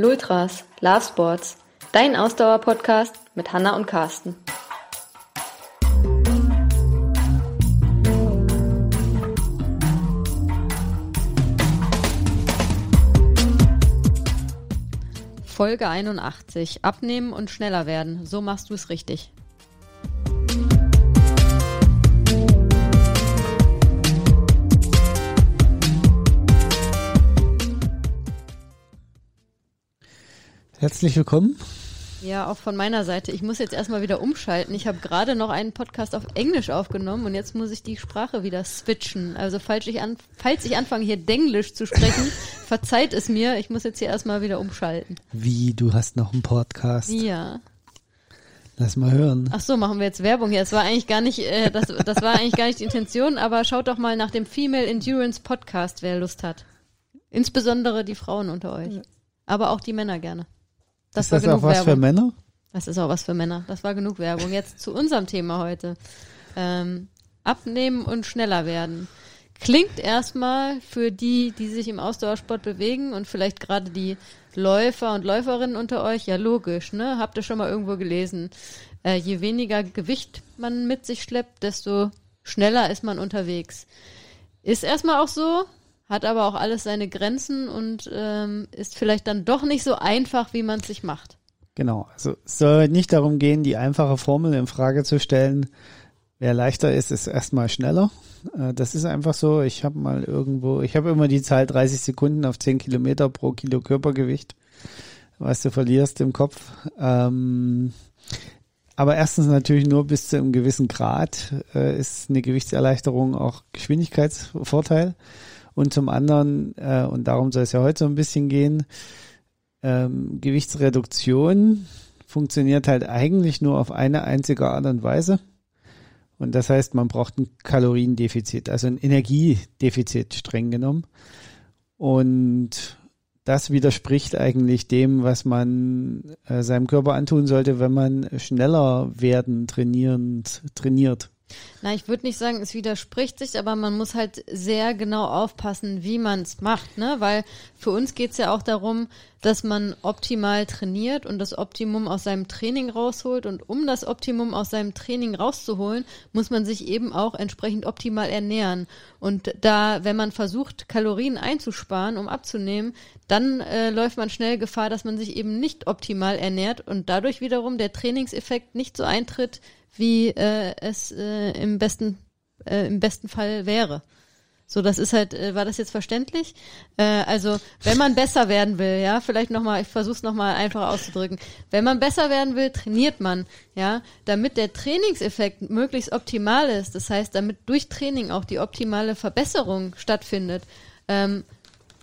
Lultras, Love Sports, dein Ausdauer-Podcast mit Hanna und Carsten. Folge 81. Abnehmen und schneller werden. So machst du es richtig. Herzlich willkommen. Ja, auch von meiner Seite. Ich muss jetzt erstmal wieder umschalten. Ich habe gerade noch einen Podcast auf Englisch aufgenommen und jetzt muss ich die Sprache wieder switchen. Also falls ich, an, falls ich anfange hier Denglisch zu sprechen, verzeiht es mir. Ich muss jetzt hier erstmal wieder umschalten. Wie, du hast noch einen Podcast? Ja. Lass mal hören. Ach so, machen wir jetzt Werbung hier. Das war eigentlich gar nicht, äh, das, das war eigentlich gar nicht die Intention, aber schaut doch mal nach dem Female Endurance Podcast, wer Lust hat. Insbesondere die Frauen unter euch. Aber auch die Männer gerne. Das ist war das genug auch was Werbung. für Männer? Das ist auch was für Männer. Das war genug Werbung. Jetzt zu unserem Thema heute. Ähm, abnehmen und schneller werden. Klingt erstmal für die, die sich im Ausdauersport bewegen und vielleicht gerade die Läufer und Läuferinnen unter euch, ja logisch, ne? Habt ihr schon mal irgendwo gelesen? Äh, je weniger Gewicht man mit sich schleppt, desto schneller ist man unterwegs. Ist erstmal auch so, hat aber auch alles seine Grenzen und ähm, ist vielleicht dann doch nicht so einfach, wie man es sich macht. Genau, also es soll nicht darum gehen, die einfache Formel in Frage zu stellen. Wer leichter ist, ist erstmal schneller. Äh, das ist einfach so. Ich habe mal irgendwo, ich habe immer die Zahl 30 Sekunden auf 10 Kilometer pro Kilo Körpergewicht, was du verlierst im Kopf. Ähm, aber erstens natürlich nur bis zu einem gewissen Grad äh, ist eine Gewichtserleichterung auch Geschwindigkeitsvorteil. Und zum anderen, äh, und darum soll es ja heute so ein bisschen gehen, ähm, Gewichtsreduktion funktioniert halt eigentlich nur auf eine einzige Art und Weise. Und das heißt, man braucht ein Kaloriendefizit, also ein Energiedefizit streng genommen. Und das widerspricht eigentlich dem, was man äh, seinem Körper antun sollte, wenn man schneller werden trainierend trainiert. Na, ich würde nicht sagen, es widerspricht sich, aber man muss halt sehr genau aufpassen, wie man es macht, ne? Weil für uns geht es ja auch darum, dass man optimal trainiert und das Optimum aus seinem Training rausholt. Und um das Optimum aus seinem Training rauszuholen, muss man sich eben auch entsprechend optimal ernähren. Und da, wenn man versucht, Kalorien einzusparen, um abzunehmen, dann äh, läuft man schnell Gefahr, dass man sich eben nicht optimal ernährt und dadurch wiederum der Trainingseffekt nicht so eintritt, wie äh, es äh, im besten äh, im besten Fall wäre. So, das ist halt, äh, war das jetzt verständlich? Äh, also, wenn man besser werden will, ja, vielleicht nochmal, ich versuche es nochmal einfacher auszudrücken. Wenn man besser werden will, trainiert man, ja, damit der Trainingseffekt möglichst optimal ist. Das heißt, damit durch Training auch die optimale Verbesserung stattfindet. Ähm,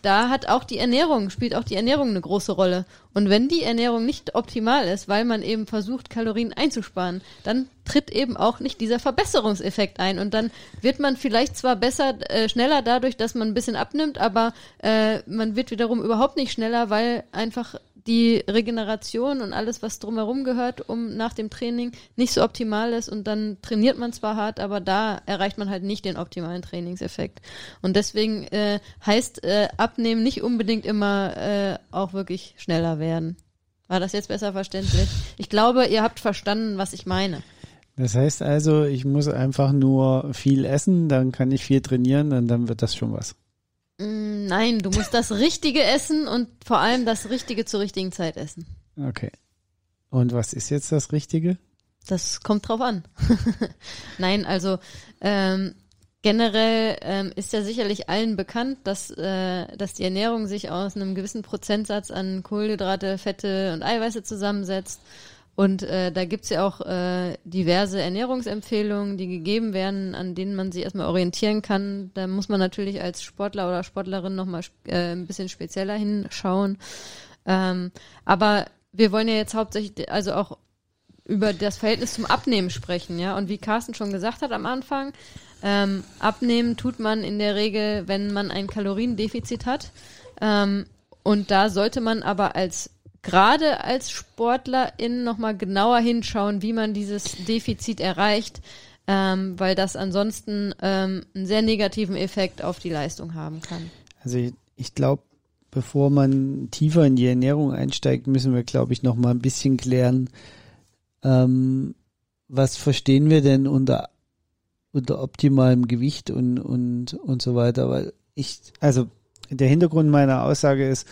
da hat auch die Ernährung, spielt auch die Ernährung eine große Rolle. Und wenn die Ernährung nicht optimal ist, weil man eben versucht, Kalorien einzusparen, dann tritt eben auch nicht dieser Verbesserungseffekt ein. Und dann wird man vielleicht zwar besser, äh, schneller dadurch, dass man ein bisschen abnimmt, aber äh, man wird wiederum überhaupt nicht schneller, weil einfach die Regeneration und alles, was drumherum gehört, um nach dem Training nicht so optimal ist und dann trainiert man zwar hart, aber da erreicht man halt nicht den optimalen Trainingseffekt. Und deswegen äh, heißt äh, abnehmen nicht unbedingt immer äh, auch wirklich schneller werden. War das jetzt besser verständlich? Ich glaube, ihr habt verstanden, was ich meine. Das heißt also, ich muss einfach nur viel essen, dann kann ich viel trainieren und dann wird das schon was. Mm, nein, du musst das Richtige essen und vor allem das Richtige zur richtigen Zeit essen. Okay. Und was ist jetzt das Richtige? Das kommt drauf an. Nein, also ähm, generell ähm, ist ja sicherlich allen bekannt, dass, äh, dass die Ernährung sich aus einem gewissen Prozentsatz an Kohlenhydrate, Fette und Eiweiße zusammensetzt. Und äh, da gibt's ja auch äh, diverse Ernährungsempfehlungen, die gegeben werden, an denen man sich erstmal orientieren kann. Da muss man natürlich als Sportler oder Sportlerin nochmal äh, ein bisschen spezieller hinschauen. Ähm, aber wir wollen ja jetzt hauptsächlich also auch über das Verhältnis zum Abnehmen sprechen, ja. Und wie Carsten schon gesagt hat am Anfang, ähm, abnehmen tut man in der Regel, wenn man ein Kaloriendefizit hat. Ähm, und da sollte man aber als gerade als Sportlerin nochmal genauer hinschauen, wie man dieses Defizit erreicht, ähm, weil das ansonsten ähm, einen sehr negativen Effekt auf die Leistung haben kann. Also ich, ich glaube, bevor man tiefer in die Ernährung einsteigt, müssen wir, glaube ich, noch mal ein bisschen klären, ähm, was verstehen wir denn unter, unter optimalem Gewicht und, und, und so weiter. Weil ich, also der Hintergrund meiner Aussage ist,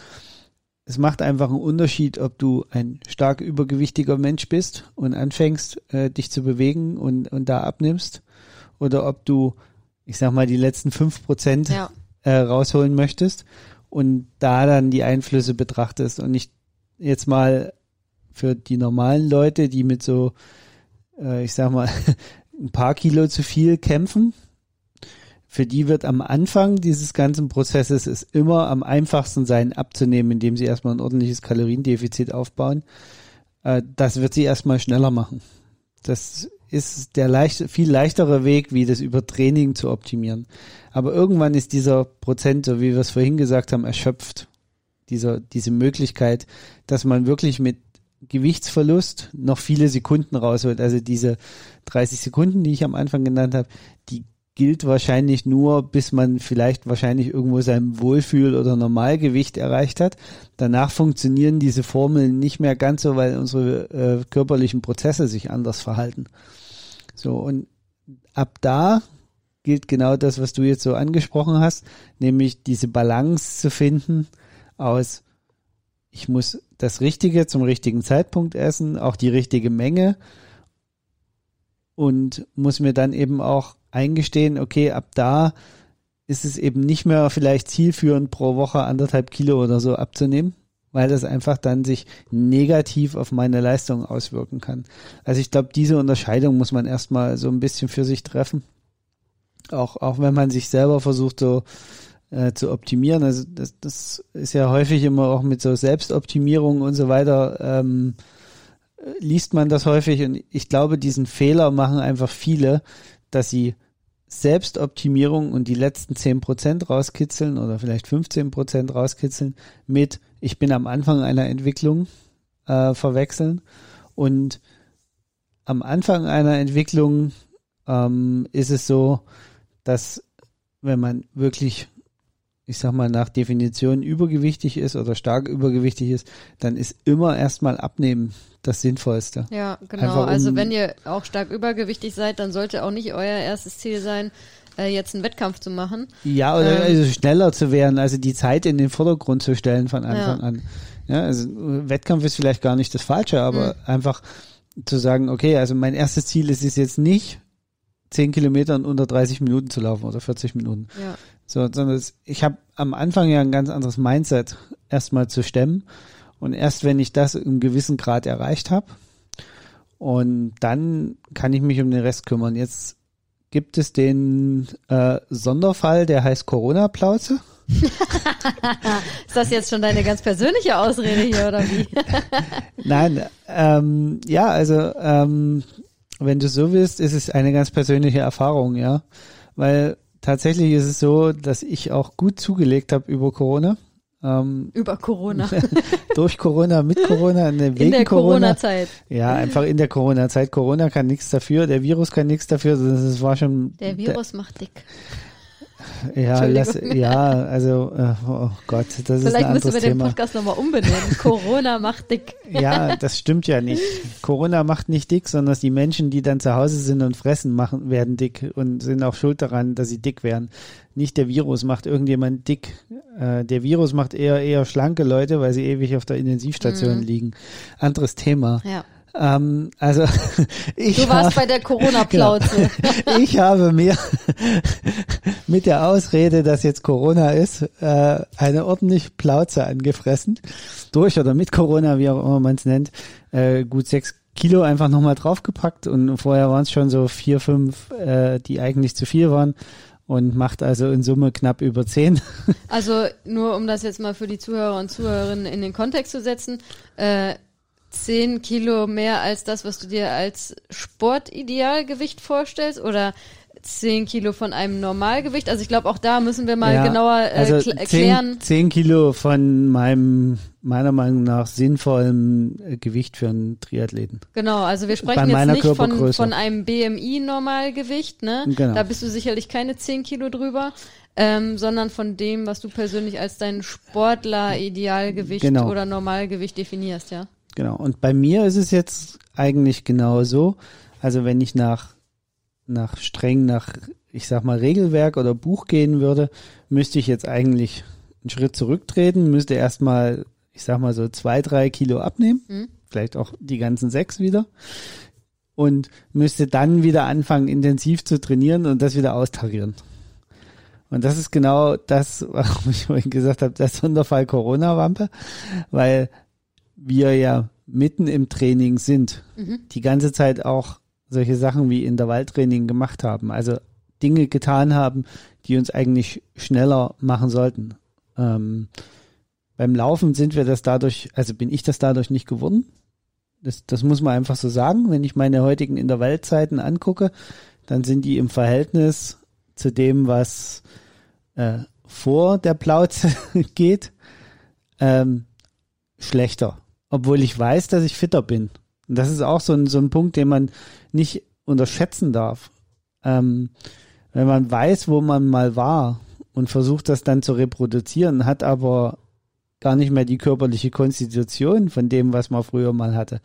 es macht einfach einen Unterschied, ob du ein stark übergewichtiger Mensch bist und anfängst, äh, dich zu bewegen und, und da abnimmst, oder ob du, ich sag mal, die letzten fünf Prozent ja. äh, rausholen möchtest und da dann die Einflüsse betrachtest und nicht jetzt mal für die normalen Leute, die mit so, äh, ich sag mal, ein paar Kilo zu viel kämpfen, für die wird am Anfang dieses ganzen Prozesses es immer am einfachsten sein, abzunehmen, indem sie erstmal ein ordentliches Kaloriendefizit aufbauen. Äh, das wird sie erstmal schneller machen. Das ist der leicht, viel leichtere Weg, wie das über Training zu optimieren. Aber irgendwann ist dieser Prozent, so wie wir es vorhin gesagt haben, erschöpft. Dieser, diese Möglichkeit, dass man wirklich mit Gewichtsverlust noch viele Sekunden rausholt. Also diese 30 Sekunden, die ich am Anfang genannt habe, die gilt wahrscheinlich nur, bis man vielleicht wahrscheinlich irgendwo sein Wohlfühl- oder Normalgewicht erreicht hat. Danach funktionieren diese Formeln nicht mehr ganz so, weil unsere äh, körperlichen Prozesse sich anders verhalten. So, und ab da gilt genau das, was du jetzt so angesprochen hast, nämlich diese Balance zu finden aus, ich muss das Richtige zum richtigen Zeitpunkt essen, auch die richtige Menge und muss mir dann eben auch eingestehen, okay, ab da ist es eben nicht mehr vielleicht zielführend pro Woche anderthalb Kilo oder so abzunehmen, weil das einfach dann sich negativ auf meine Leistung auswirken kann. Also ich glaube, diese Unterscheidung muss man erstmal so ein bisschen für sich treffen. Auch, auch wenn man sich selber versucht so äh, zu optimieren. Also das, das ist ja häufig immer auch mit so Selbstoptimierung und so weiter ähm, liest man das häufig und ich glaube, diesen Fehler machen einfach viele, dass sie Selbstoptimierung und die letzten 10% rauskitzeln oder vielleicht 15% rauskitzeln mit ich bin am Anfang einer Entwicklung äh, verwechseln. Und am Anfang einer Entwicklung ähm, ist es so, dass wenn man wirklich ich sag mal, nach Definition übergewichtig ist oder stark übergewichtig ist, dann ist immer erstmal abnehmen das Sinnvollste. Ja, genau. Um also wenn ihr auch stark übergewichtig seid, dann sollte auch nicht euer erstes Ziel sein, äh, jetzt einen Wettkampf zu machen. Ja, oder ähm, also schneller zu werden, also die Zeit in den Vordergrund zu stellen von Anfang ja. an. Ja, also Wettkampf ist vielleicht gar nicht das Falsche, aber mhm. einfach zu sagen, okay, also mein erstes Ziel ist es jetzt nicht, 10 Kilometer in unter 30 Minuten zu laufen oder 40 Minuten. Ja. So, sondern ich habe am Anfang ja ein ganz anderes Mindset erstmal zu stemmen. Und erst wenn ich das im gewissen Grad erreicht habe, und dann kann ich mich um den Rest kümmern. Jetzt gibt es den äh, Sonderfall, der heißt Corona-Plauze. ist das jetzt schon deine ganz persönliche Ausrede hier oder wie? Nein, ähm, ja, also ähm, wenn du so willst, ist es eine ganz persönliche Erfahrung, ja, weil tatsächlich ist es so, dass ich auch gut zugelegt habe über Corona. Ähm, über Corona. durch Corona, mit Corona, ne, wegen in der Corona-Zeit. Corona ja, einfach in der Corona-Zeit. Corona kann nichts dafür, der Virus kann nichts dafür. Das war schon. Der Virus der, macht dick. Ja, lass, ja, also, äh, oh Gott, das Vielleicht ist ein anderes müssen wir Thema. den Podcast nochmal umbenennen. Corona macht dick. Ja, das stimmt ja nicht. Corona macht nicht dick, sondern die Menschen, die dann zu Hause sind und fressen, machen, werden dick und sind auch schuld daran, dass sie dick werden. Nicht der Virus macht irgendjemand dick. Äh, der Virus macht eher, eher schlanke Leute, weil sie ewig auf der Intensivstation mhm. liegen. Anderes Thema. Ja. Ähm, also ich Du warst hab, bei der Corona-Plauze. Genau, ich habe mir mit der Ausrede, dass jetzt Corona ist, äh, eine ordentlich Plauze angefressen. Durch oder mit Corona, wie auch immer man es nennt. Äh, gut sechs Kilo einfach nochmal draufgepackt und vorher waren es schon so vier, fünf, äh, die eigentlich zu viel waren und macht also in Summe knapp über zehn. Also nur um das jetzt mal für die Zuhörer und Zuhörerinnen in den Kontext zu setzen, äh, 10 Kilo mehr als das, was du dir als Sportidealgewicht vorstellst? Oder 10 Kilo von einem Normalgewicht? Also ich glaube, auch da müssen wir mal ja, genauer äh, also erklären. 10, 10 Kilo von meinem, meiner Meinung nach, sinnvollen äh, Gewicht für einen Triathleten. Genau, also wir sprechen jetzt nicht von, von einem BMI-Normalgewicht, ne? Genau. Da bist du sicherlich keine 10 Kilo drüber. ähm, sondern von dem, was du persönlich als dein Sportler-Idealgewicht Genau. oder Normalgewicht definierst, ja? Genau. Und bei mir ist es jetzt eigentlich genau so. Also wenn ich nach, nach streng nach, ich sag mal, Regelwerk oder Buch gehen würde, müsste ich jetzt eigentlich einen Schritt zurücktreten, müsste erstmal, ich sag mal so zwei, drei Kilo abnehmen. Hm? Vielleicht auch die ganzen sechs wieder. Und müsste dann wieder anfangen, intensiv zu trainieren und das wieder austarieren. Und das ist genau das, warum ich vorhin gesagt habe, der Sonderfall Corona-Wampe, weil wir ja mitten im Training sind, Mhm. die ganze Zeit auch solche Sachen wie Intervalltraining gemacht haben, also Dinge getan haben, die uns eigentlich schneller machen sollten. Ähm, beim Laufen sind wir das dadurch, also bin ich das dadurch nicht geworden. Das, das muss man einfach so sagen. Wenn ich meine heutigen Intervallzeiten angucke, dann sind die im Verhältnis zu dem, was äh, vor der Plauze geht, ähm, schlechter. Obwohl ich weiß, dass ich fitter bin. Und das ist auch so ein, so ein Punkt, den man nicht unterschätzen darf. Ähm, wenn man weiß, wo man mal war und versucht das dann zu reproduzieren, hat aber gar nicht mehr die körperliche Konstitution von dem, was man früher mal hatte,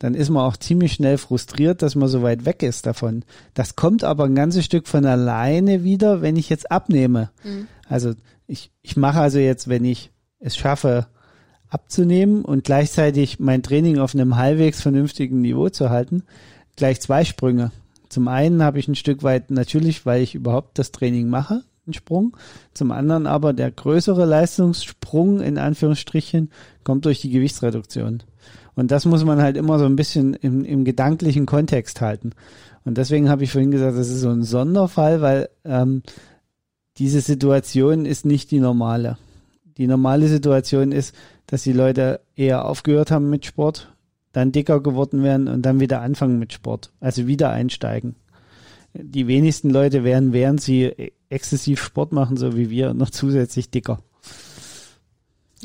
dann ist man auch ziemlich schnell frustriert, dass man so weit weg ist davon. Das kommt aber ein ganzes Stück von alleine wieder, wenn ich jetzt abnehme. Mhm. Also ich, ich mache also jetzt, wenn ich es schaffe, abzunehmen und gleichzeitig mein Training auf einem halbwegs vernünftigen Niveau zu halten, gleich zwei Sprünge. Zum einen habe ich ein Stück weit natürlich, weil ich überhaupt das Training mache, einen Sprung. Zum anderen aber der größere Leistungssprung in Anführungsstrichen kommt durch die Gewichtsreduktion. Und das muss man halt immer so ein bisschen im, im gedanklichen Kontext halten. Und deswegen habe ich vorhin gesagt, das ist so ein Sonderfall, weil ähm, diese Situation ist nicht die normale. Die normale Situation ist, dass die Leute eher aufgehört haben mit Sport, dann dicker geworden wären und dann wieder anfangen mit Sport, also wieder einsteigen. Die wenigsten Leute wären, während sie e- exzessiv Sport machen, so wie wir, noch zusätzlich dicker.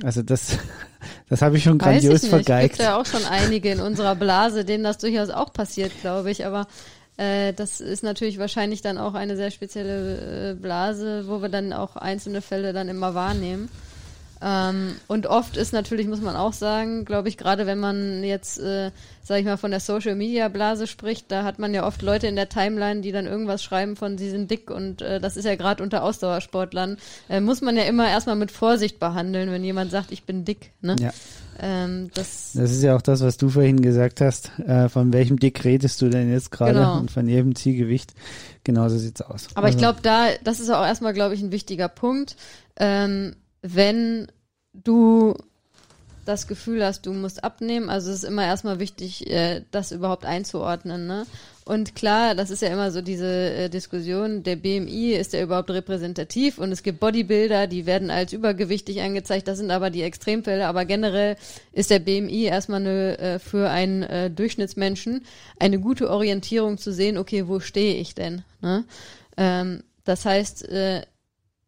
Also das, das habe ich schon Weiß grandios ich nicht. vergeigt. Gibt ja auch schon einige in unserer Blase, denen das durchaus auch passiert, glaube ich. Aber äh, das ist natürlich wahrscheinlich dann auch eine sehr spezielle äh, Blase, wo wir dann auch einzelne Fälle dann immer wahrnehmen. Ähm, und oft ist natürlich, muss man auch sagen, glaube ich, gerade wenn man jetzt, äh, sag ich mal, von der Social Media Blase spricht, da hat man ja oft Leute in der Timeline, die dann irgendwas schreiben von, sie sind dick und äh, das ist ja gerade unter Ausdauersportlern, äh, muss man ja immer erstmal mit Vorsicht behandeln, wenn jemand sagt, ich bin dick. Ne? Ja. Ähm, das, Das ist ja auch das, was du vorhin gesagt hast. Äh, von welchem Dick redest du denn jetzt gerade? Genau. Und von jedem Zielgewicht. Genauso sieht's aus. aber ich Also, glaube, da, das ist auch erstmal, glaube ich, ein wichtiger Punkt. Ähm, wenn du das Gefühl hast, du musst abnehmen, also es ist immer erstmal wichtig, äh, das überhaupt einzuordnen. Ne? Und klar, das ist ja immer so diese äh, Diskussion, der BMI, ist der überhaupt repräsentativ? Und es gibt Bodybuilder, die werden als übergewichtig angezeigt, das sind aber die Extremfälle, aber generell ist der BMI erstmal eine, äh, für einen Durchschnittsmenschen eine gute Orientierung zu sehen, okay, wo stehe ich denn? Ne? Ähm, das heißt,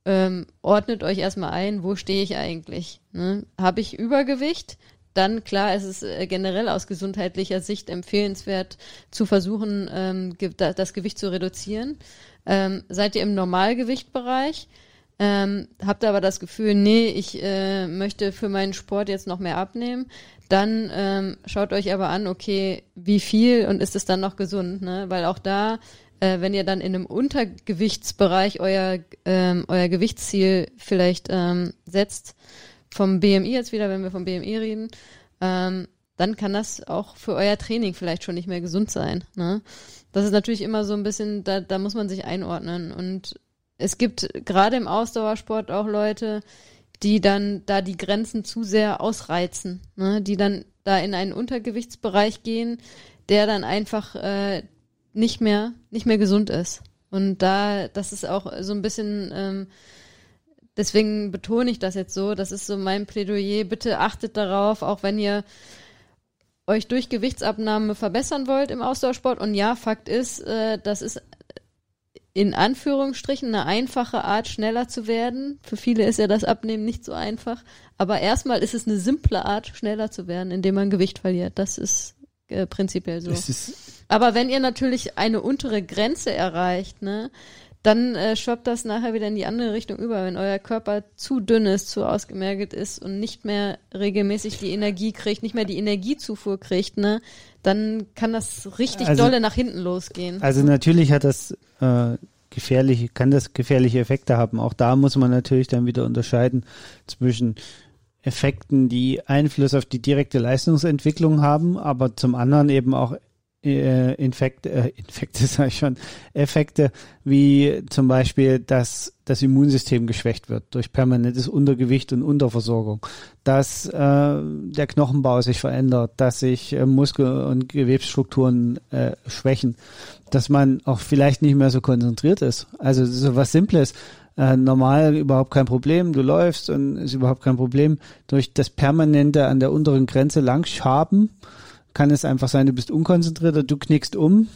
ähm, ordnet euch erstmal ein, wo stehe ich eigentlich? Ne? Habe ich Übergewicht? Dann klar, ist es äh, generell aus gesundheitlicher Sicht empfehlenswert zu versuchen, ähm, ge da, das Gewicht zu reduzieren. Ähm, seid ihr im Normalgewichtbereich? Ähm, habt aber das Gefühl, nee, ich äh, möchte für meinen Sport jetzt noch mehr abnehmen, dann ähm, schaut euch aber an, okay, wie viel und ist es dann noch gesund, ne? Weil auch da äh, wenn ihr dann in einem Untergewichtsbereich euer, ähm, euer Gewichtsziel vielleicht ähm, setzt, vom BMI jetzt wieder, wenn wir vom BMI reden, ähm, dann kann das auch für euer Training vielleicht schon nicht mehr gesund sein. Ne? Das ist natürlich immer so ein bisschen, da, da muss man sich einordnen. Und es gibt gerade im Ausdauersport auch Leute, die dann da die Grenzen zu sehr ausreizen, ne? die dann da in einen Untergewichtsbereich gehen, der dann einfach äh, nicht mehr nicht mehr gesund ist. Und da, das ist auch so ein bisschen, ähm, deswegen betone ich das jetzt so, das ist so mein Plädoyer, bitte achtet darauf, auch wenn ihr euch durch Gewichtsabnahme verbessern wollt im Ausdauersport. Und ja, Fakt ist, äh, das ist in Anführungsstrichen eine einfache Art, schneller zu werden. Für viele ist ja das Abnehmen nicht so einfach. Aber erstmal ist es eine simple Art, schneller zu werden, indem man Gewicht verliert. Das ist äh, prinzipiell so. Aber wenn ihr natürlich eine untere Grenze erreicht, ne, dann äh, schwappt das nachher wieder in die andere Richtung über. Wenn euer Körper zu dünn ist, zu ausgemergelt ist und nicht mehr regelmäßig die Energie kriegt, nicht mehr die Energiezufuhr kriegt, ne, dann kann das richtig Also- dolle nach hinten losgehen. Also natürlich hat das äh, gefährliche, kann das gefährliche Effekte haben. Auch da muss man natürlich dann wieder unterscheiden zwischen Effekten, die Einfluss auf die direkte Leistungsentwicklung haben, aber zum anderen eben auch äh, Infekte, äh, Infekte sage ich schon, Effekte wie zum Beispiel, dass das Immunsystem geschwächt wird durch permanentes Untergewicht und Unterversorgung, dass äh, der Knochenbau sich verändert, dass sich äh, Muskel- und Gewebsstrukturen äh, schwächen, dass man auch vielleicht nicht mehr so konzentriert ist. Also so was Simples. Äh, normal überhaupt kein Problem, du läufst und ist überhaupt kein Problem. Durch das permanente an der unteren Grenze langschaben kann es einfach sein, du bist unkonzentrierter, du knickst um,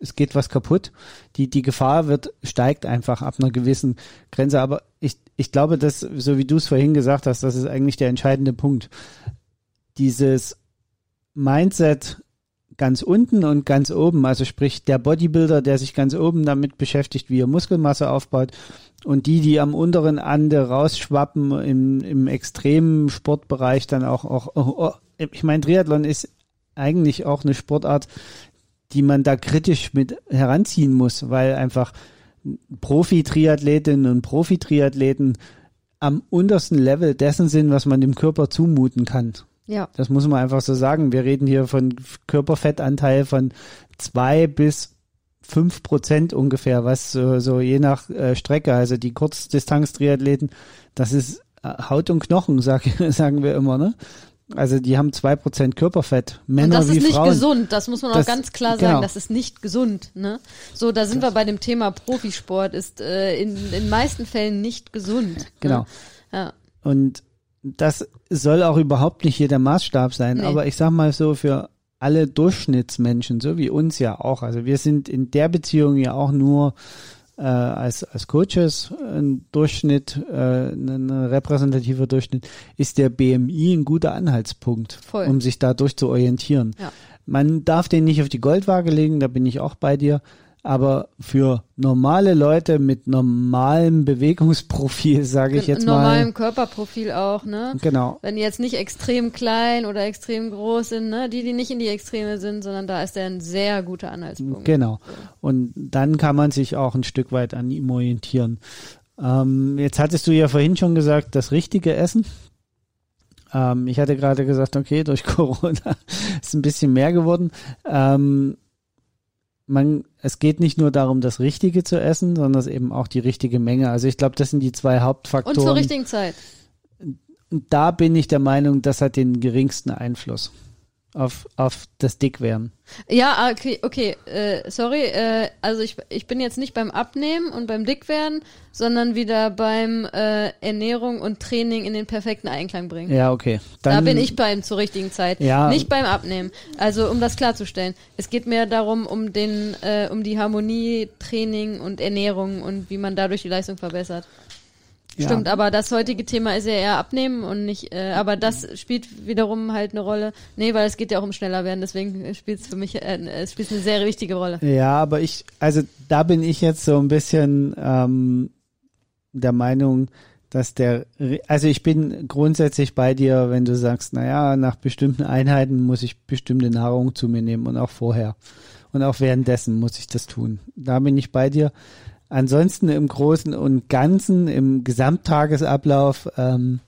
es geht was kaputt. Die, die Gefahr wird, steigt einfach ab einer gewissen Grenze. Aber ich, ich glaube, dass, so wie du es vorhin gesagt hast, das ist eigentlich der entscheidende Punkt. Dieses Mindset ganz unten und ganz oben, also sprich der Bodybuilder, der sich ganz oben damit beschäftigt, wie er Muskelmasse aufbaut und die, die am unteren Ande rausschwappen im, im extremen Sportbereich dann auch, auch, auch ich meine, Triathlon ist eigentlich auch eine Sportart, die man da kritisch mit heranziehen muss, weil einfach Profi-Triathletinnen und Profi-Triathleten am untersten Level dessen sind, was man dem Körper zumuten kann. ja. Das muss man einfach so sagen. Wir reden hier von Körperfettanteil von zwei bis fünf Prozent ungefähr, was so, so je nach äh, Strecke, also die Kurzdistanz-Triathleten, das ist äh, Haut und Knochen, sag, sagen wir immer, ne? Also die haben zwei Prozent Körperfett, Und Männer das wie ist nicht Frauen. gesund, das muss man Das- auch ganz klar genau. sagen, das ist nicht gesund. Ne? So, da sind wir bei dem Thema Profisport, ist äh, in in den meisten Fällen nicht gesund. Genau. Ne? Ja. Und das soll auch überhaupt nicht hier der Maßstab sein. Nee. Aber ich sag mal so, für alle Durchschnittsmenschen, so wie uns ja auch, also wir sind in der Beziehung ja auch nur äh, als, als Coaches ein Durchschnitt, äh, ein repräsentativer Durchschnitt, ist der BMI ein guter Anhaltspunkt, Voll. um sich dadurch zu orientieren. Ja. Man darf den nicht auf die Goldwaage legen, da bin ich auch bei dir. Aber für normale Leute mit normalem Bewegungsprofil, sage ich jetzt normalem mal. Körperprofil auch, ne? Genau. Wenn die jetzt nicht extrem klein oder extrem groß sind, ne? Die, die nicht in die Extreme sind, sondern da ist der ein sehr guter Anhaltspunkt. Genau. Und dann kann man sich auch ein Stück weit an ihm orientieren. Ähm, jetzt hattest du ja vorhin schon gesagt, das richtige Essen. Ähm, ich hatte gerade gesagt, okay, durch Corona ist ein bisschen mehr geworden. Ähm, man, es geht nicht nur darum, das Richtige zu essen, sondern eben auch die richtige Menge. Also ich glaube, das sind die zwei Und Hauptfaktoren. zur richtigen Zeit. Und da bin ich der Meinung, das hat den geringsten Einfluss auf, auf das Dickwerden. Ja, ah, okay, okay, äh, sorry, äh, also ich, ich bin jetzt nicht beim Abnehmen und beim Dickwerden, sondern wieder beim äh, Ernährung und Training in den perfekten Einklang bringen. Ja, okay. da Dann, bin ich beim zur richtigen Zeit, Ja. nicht beim Abnehmen. Also um das klarzustellen, es geht mehr darum, um den, äh, um die Harmonie, Training und Ernährung und wie man dadurch die Leistung verbessert. Ja. Stimmt, aber das heutige Thema ist ja eher Abnehmen und nicht, äh, aber das spielt wiederum halt eine Rolle. Nee, weil es geht ja auch um schneller werden, deswegen spielt es für mich, äh, es spielt eine sehr wichtige Rolle. Ja, aber ich, also da bin ich jetzt so ein bisschen ähm, der Meinung, dass der, also ich bin grundsätzlich bei dir, wenn du sagst, naja, nach bestimmten Einheiten muss ich bestimmte Nahrung zu mir nehmen und auch vorher. Und auch währenddessen muss ich das tun. Da bin ich bei dir. Ansonsten im Großen und Ganzen, im Gesamttagesablauf, ähm,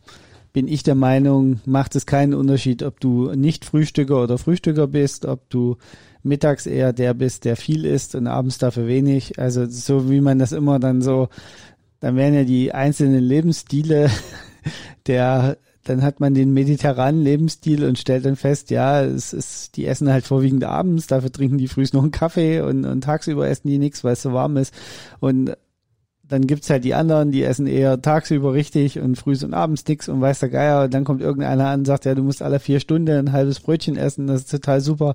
bin ich der Meinung, macht es keinen Unterschied, ob du nicht Frühstücker oder Frühstücker bist, ob du mittags eher der bist, der viel isst und abends dafür wenig. Also so wie man das immer dann so, dann werden ja die einzelnen Lebensstile der dann hat man den mediterranen Lebensstil und stellt dann fest, ja, es ist, die essen halt vorwiegend abends, dafür trinken die frühs noch einen Kaffee und, und tagsüber essen die nichts, weil es so warm ist. Und dann gibt's halt die anderen, die essen eher tagsüber richtig und frühs und abends nix und weiß der Geier. Und dann kommt irgendeiner an und sagt, ja, du musst alle vier Stunden ein halbes Brötchen essen, das ist total super.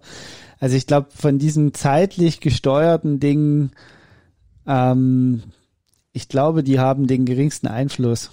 Also ich glaube, von diesen zeitlich gesteuerten Dingen, ähm, ich glaube, die haben den geringsten Einfluss.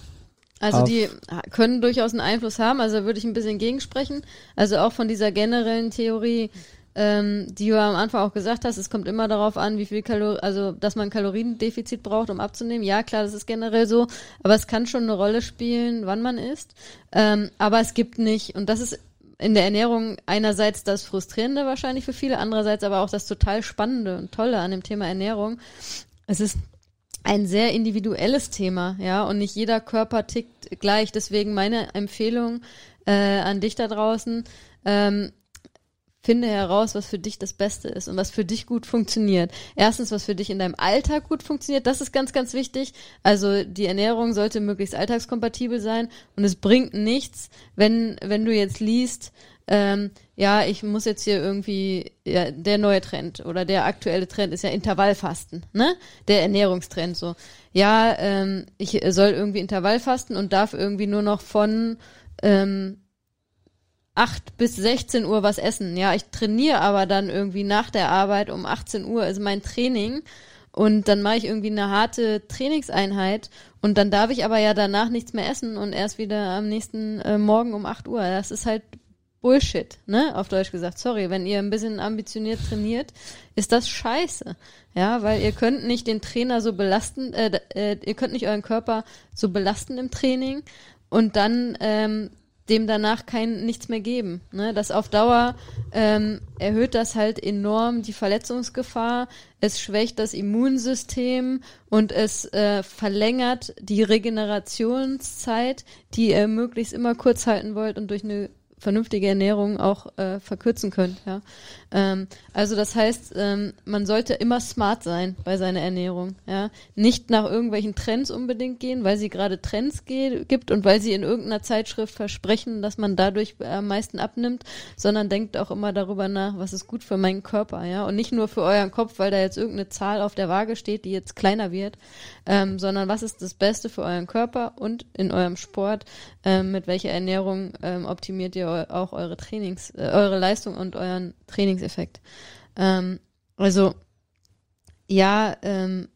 Also die können durchaus einen Einfluss haben, also würde ich ein bisschen gegensprechen. Also auch von dieser generellen Theorie, ähm, die du am Anfang auch gesagt hast, es kommt immer darauf an, wie viel Kalorien, also dass man Kaloriendefizit braucht, um abzunehmen. Ja, klar, das ist generell so, aber es kann schon eine Rolle spielen, wann man isst. Ähm, aber es gibt nicht, und das ist in der Ernährung einerseits das Frustrierende wahrscheinlich für viele, andererseits aber auch das total Spannende und Tolle an dem Thema Ernährung. Es ist ein sehr individuelles Thema, ja, und nicht jeder Körper tickt gleich. Deswegen meine Empfehlung äh, an dich da draußen, ähm, finde heraus, was für dich das Beste ist und was für dich gut funktioniert. Erstens, was für dich in deinem Alltag gut funktioniert, das ist ganz, ganz wichtig. Also die Ernährung sollte möglichst alltagskompatibel sein und es bringt nichts, wenn, wenn du jetzt liest, ähm, ja, ich muss jetzt hier irgendwie, ja, der neue Trend oder der aktuelle Trend ist ja Intervallfasten, ne? Der Ernährungstrend so. Ja, ähm, ich soll irgendwie Intervallfasten und darf irgendwie nur noch von ähm, 8 bis 16 Uhr was essen. Ja, ich trainiere aber dann irgendwie nach der Arbeit um 18 Uhr ist mein Training und dann mache ich irgendwie eine harte Trainingseinheit und dann darf ich aber ja danach nichts mehr essen und erst wieder am nächsten äh, Morgen um 8 Uhr. Das ist halt Bullshit, ne? Auf Deutsch gesagt. Sorry, wenn ihr ein bisschen ambitioniert trainiert, ist das scheiße. Ja, weil ihr könnt nicht den Trainer so belasten, äh, äh, ihr könnt nicht euren Körper so belasten im Training und dann ähm, dem danach kein nichts mehr geben. Ne? Das auf Dauer ähm, erhöht das halt enorm die Verletzungsgefahr, es schwächt das Immunsystem und es äh, verlängert die Regenerationszeit, die ihr möglichst immer kurz halten wollt und durch eine vernünftige Ernährung auch äh, verkürzen könnt. Ja? Ähm, also das heißt, ähm, man sollte immer smart sein bei seiner Ernährung. Ja? Nicht nach irgendwelchen Trends unbedingt gehen, weil sie gerade Trends gibt und weil sie in irgendeiner Zeitschrift versprechen, dass man dadurch am meisten abnimmt, sondern denkt auch immer darüber nach, was ist gut für meinen Körper. Ja? Und nicht nur für euren Kopf, weil da jetzt irgendeine Zahl auf der Waage steht, die jetzt kleiner wird, ähm, sondern was ist das Beste für euren Körper und in eurem Sport, ähm, mit welcher Ernährung ähm, optimiert ihr auch eure Trainings, äh, eure Leistung und euren Trainingseffekt. Ähm, also ja, ähm,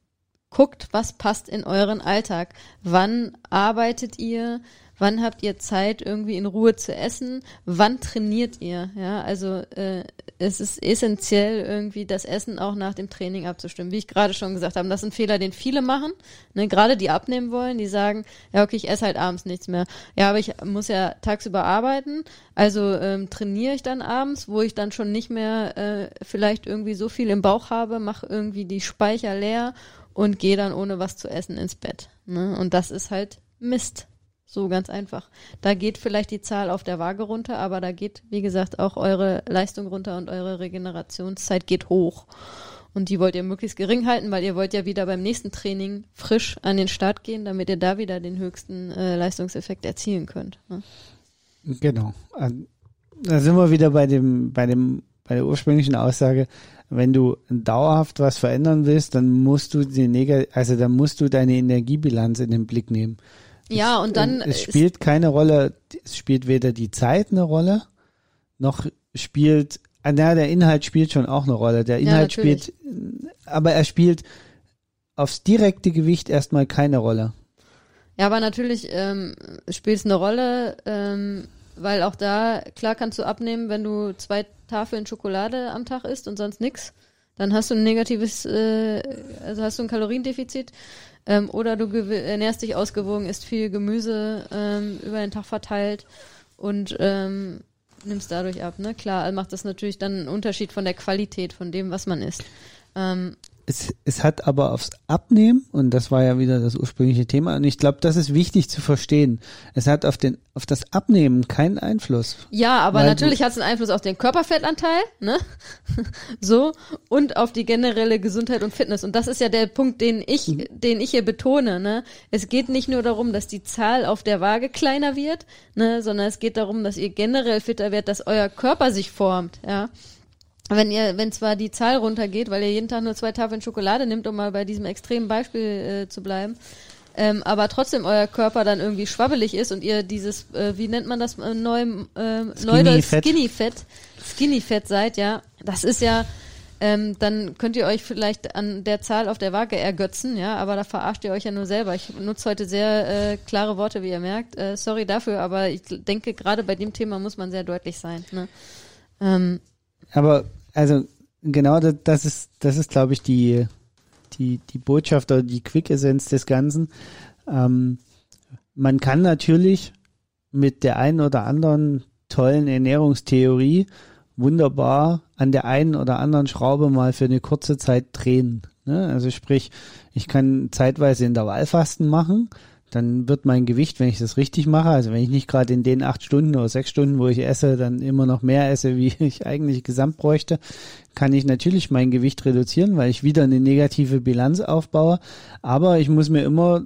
guckt, was passt in euren Alltag. Wann arbeitet ihr? Wann habt ihr Zeit, irgendwie in Ruhe zu essen? Wann trainiert ihr? Ja, also äh, es ist essentiell, irgendwie das Essen auch nach dem Training abzustimmen. Wie ich gerade schon gesagt habe, das ist ein Fehler, den viele machen. Ne? Gerade die abnehmen wollen, die sagen, ja, okay, ich esse halt abends nichts mehr. Ja, aber ich muss ja tagsüber arbeiten, also ähm, trainiere ich dann abends, wo ich dann schon nicht mehr äh, vielleicht irgendwie so viel im Bauch habe, mache irgendwie die Speicher leer und gehe dann ohne was zu essen ins Bett. Ne? Und das ist halt Mist. So ganz einfach. Da geht vielleicht die Zahl auf der Waage runter, aber da geht, wie gesagt, auch eure Leistung runter und eure Regenerationszeit geht hoch. Und die wollt ihr möglichst gering halten, weil ihr wollt ja wieder beim nächsten Training frisch an den Start gehen, damit ihr da wieder den höchsten äh, Leistungseffekt erzielen könnt. Ne? Genau. Da sind wir wieder bei dem, bei dem, bei der ursprünglichen Aussage. Wenn du dauerhaft was verändern willst, dann musst du die Neg also dann musst du deine Energiebilanz in den Blick nehmen. Ja, und dann. Es spielt keine Rolle, es spielt weder die Zeit eine Rolle, noch spielt, ah, na, der Inhalt spielt schon auch eine Rolle. Der Inhalt ja, spielt, aber er spielt aufs direkte Gewicht erstmal keine Rolle. Ja, aber natürlich ähm, spielt es eine Rolle, ähm, weil auch da, klar kannst du abnehmen, wenn du zwei Tafeln Schokolade am Tag isst und sonst nix. Dann hast du ein negatives, äh, also hast du ein Kaloriendefizit. Ähm, oder du ernährst dich ausgewogen, isst viel Gemüse ähm, über den Tag verteilt und ähm, nimmst dadurch ab. Ne? Klar, macht das natürlich dann einen Unterschied von der Qualität von dem, was man isst. Ähm, es, es hat aber aufs Abnehmen, und das war ja wieder das ursprüngliche Thema, und ich glaube, das ist wichtig zu verstehen. Es hat auf den, auf das Abnehmen keinen Einfluss. Ja, aber natürlich hat es einen Einfluss auf den Körperfettanteil, ne? so, und auf die generelle Gesundheit und Fitness. Und das ist ja der Punkt, den ich, mhm. den ich hier betone, ne? Es geht nicht nur darum, dass die Zahl auf der Waage kleiner wird, ne, sondern es geht darum, dass ihr generell fitter werdet, dass euer Körper sich formt, ja wenn ihr, wenn zwar die Zahl runtergeht, weil ihr jeden Tag nur zwei Tafeln Schokolade nimmt, um mal bei diesem extremen Beispiel äh, zu bleiben, ähm, aber trotzdem euer Körper dann irgendwie schwabbelig ist und ihr dieses, äh, wie nennt man das, äh, neu, äh, neu Skinny Fett, Skinny Fett seid, ja, das ist ja, ähm, dann könnt ihr euch vielleicht an der Zahl auf der Waage ergötzen, ja, aber da verarscht ihr euch ja nur selber. Ich nutze heute sehr äh, klare Worte, wie ihr merkt. Äh, sorry dafür, aber ich denke, gerade bei dem Thema muss man sehr deutlich sein. Ne? Ähm, aber also genau das, das ist, das ist, glaube ich, die, die, die Botschaft oder die Quick-Essenz des Ganzen. Ähm, man kann natürlich mit der einen oder anderen tollen Ernährungstheorie wunderbar an der einen oder anderen Schraube mal für eine kurze Zeit drehen. Ne? Also sprich, ich kann zeitweise Intervallfasten machen, dann wird mein Gewicht, wenn ich das richtig mache, also wenn ich nicht gerade in den acht Stunden oder sechs Stunden, wo ich esse, dann immer noch mehr esse, wie ich eigentlich gesamt bräuchte, kann ich natürlich mein Gewicht reduzieren, weil ich wieder eine negative Bilanz aufbaue. Aber ich muss mir immer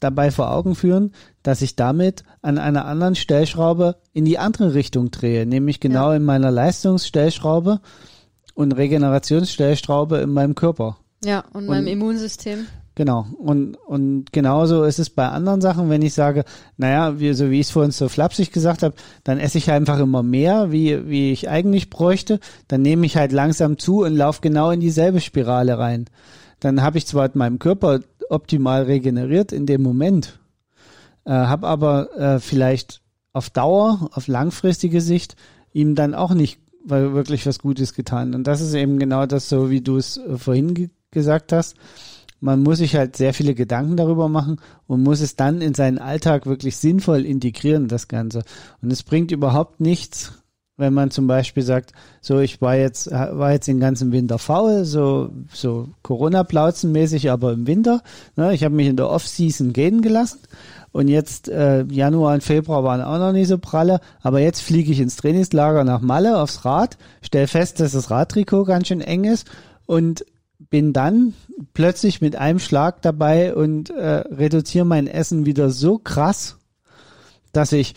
dabei vor Augen führen, dass ich damit an einer anderen Stellschraube in die andere Richtung drehe, nämlich genau ja. in meiner Leistungsstellschraube und Regenerationsstellschraube in meinem Körper. Ja, und, und meinem Immunsystem. Genau. Und, und genauso ist es bei anderen Sachen, wenn ich sage, naja, wie, so wie ich es vorhin so flapsig gesagt habe, dann esse ich einfach immer mehr, wie, wie ich eigentlich bräuchte. Dann nehme ich halt langsam zu und laufe genau in dieselbe Spirale rein. Dann habe ich zwar in meinem Körper optimal regeneriert in dem Moment, äh, habe aber äh, vielleicht auf Dauer, auf langfristige Sicht ihm dann auch nicht wirklich was Gutes getan. Und das ist eben genau das, so wie du es äh, vorhin ge gesagt hast man muss sich halt sehr viele Gedanken darüber machen und muss es dann in seinen Alltag wirklich sinnvoll integrieren, das Ganze. Und es bringt überhaupt nichts, wenn man zum Beispiel sagt, so ich war jetzt war jetzt den ganzen Winter faul, so so Corona-Plauzen-mäßig, aber im Winter. Ne, ich habe mich in der Off-Season gehen gelassen und jetzt äh, Januar und Februar waren auch noch nicht so pralle, aber jetzt fliege ich ins Trainingslager nach Malle aufs Rad, stell fest, dass das Radtrikot ganz schön eng ist und bin dann plötzlich mit einem Schlag dabei und äh, reduziere mein Essen wieder so krass, dass ich